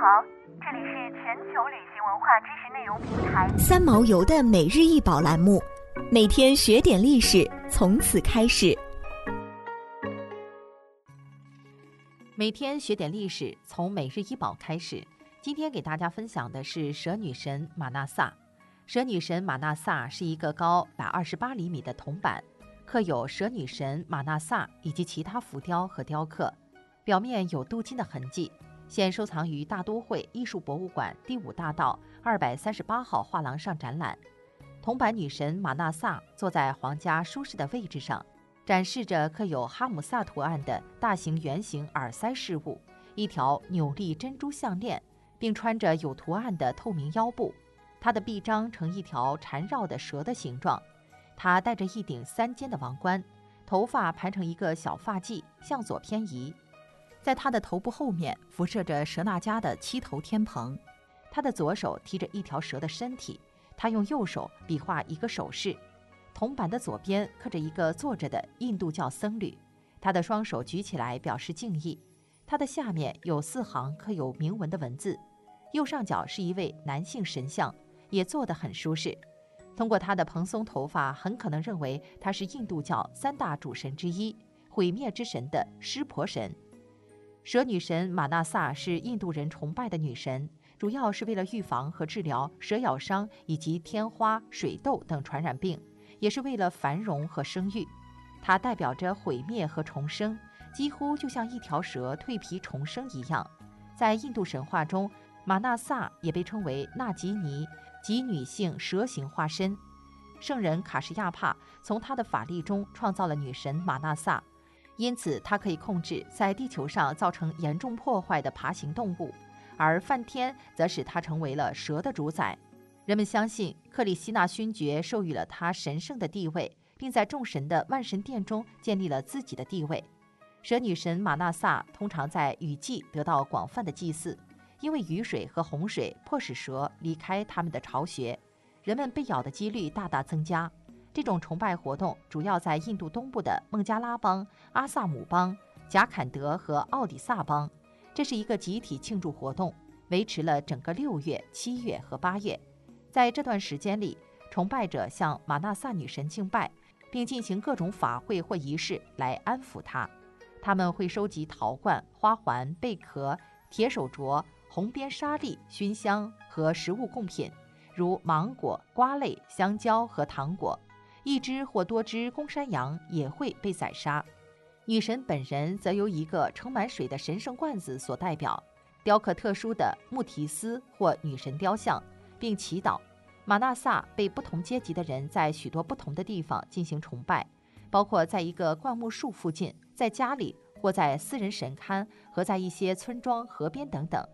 好，这里是全球旅行文化知识内容平台三毛游的每日一宝栏目，每天学点历史，从此开始。每天学点历史，从每日一宝开始。今天给大家分享的是蛇女神玛纳萨。蛇女神玛纳萨是一个高百二十八厘米的铜板，刻有蛇女神玛纳萨以及其他浮雕和雕刻，表面有镀金的痕迹。现收藏于大都会艺术博物馆第五大道二百三十八号画廊上展览。铜板女神玛纳萨坐在皇家舒适的位置上，展示着刻有哈姆萨图案的大型圆形耳塞饰物，一条扭力珍珠项链，并穿着有图案的透明腰部。她的臂章呈一条缠绕的蛇的形状。她戴着一顶三尖的王冠，头发盘成一个小发髻，向左偏移。在他的头部后面辐射着蛇那家的七头天蓬，他的左手提着一条蛇的身体，他用右手比划一个手势。铜板的左边刻着一个坐着的印度教僧侣，他的双手举起来表示敬意。他的下面有四行刻有铭文的文字，右上角是一位男性神像，也坐得很舒适。通过他的蓬松头发，很可能认为他是印度教三大主神之一——毁灭之神的湿婆神。蛇女神玛纳萨是印度人崇拜的女神，主要是为了预防和治疗蛇咬伤以及天花、水痘等传染病，也是为了繁荣和生育。它代表着毁灭和重生，几乎就像一条蛇蜕皮重生一样。在印度神话中，玛纳萨也被称为纳吉尼，即女性蛇形化身。圣人卡什亚帕从他的法力中创造了女神玛纳萨。因此，它可以控制在地球上造成严重破坏的爬行动物，而梵天则使它成为了蛇的主宰。人们相信克里希那勋爵授予了他神圣的地位，并在众神的万神殿中建立了自己的地位。蛇女神玛纳萨通常在雨季得到广泛的祭祀，因为雨水和洪水迫使蛇离开他们的巢穴，人们被咬的几率大大增加。这种崇拜活动主要在印度东部的孟加拉邦、阿萨姆邦、贾坎德和奥里萨邦。这是一个集体庆祝活动，维持了整个六月、七月和八月。在这段时间里，崇拜者向玛纳萨女神敬拜，并进行各种法会或仪式来安抚她。他们会收集陶罐、花环、贝壳、铁手镯、红边沙粒、熏香和食物贡品，如芒果、瓜类、香蕉和糖果。一只或多只公山羊也会被宰杀，女神本人则由一个盛满水的神圣罐子所代表，雕刻特殊的穆提斯或女神雕像，并祈祷。玛纳萨被不同阶级的人在许多不同的地方进行崇拜，包括在一个灌木树附近、在家里或在私人神龛和在一些村庄、河边等等。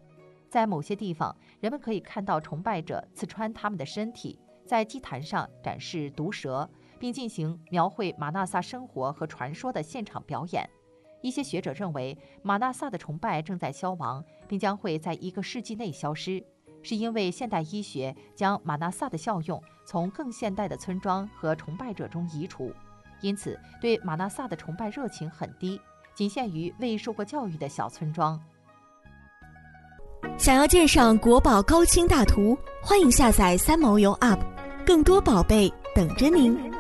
在某些地方，人们可以看到崇拜者刺穿他们的身体，在祭坛上展示毒蛇。并进行描绘马纳萨生活和传说的现场表演。一些学者认为，马纳萨的崇拜正在消亡，并将会在一个世纪内消失，是因为现代医学将马纳萨的效用从更现代的村庄和崇拜者中移除，因此对马纳萨的崇拜热情很低，仅限于未受过教育的小村庄。想要鉴赏国宝高清大图，欢迎下载三毛游 App，更多宝贝等着您。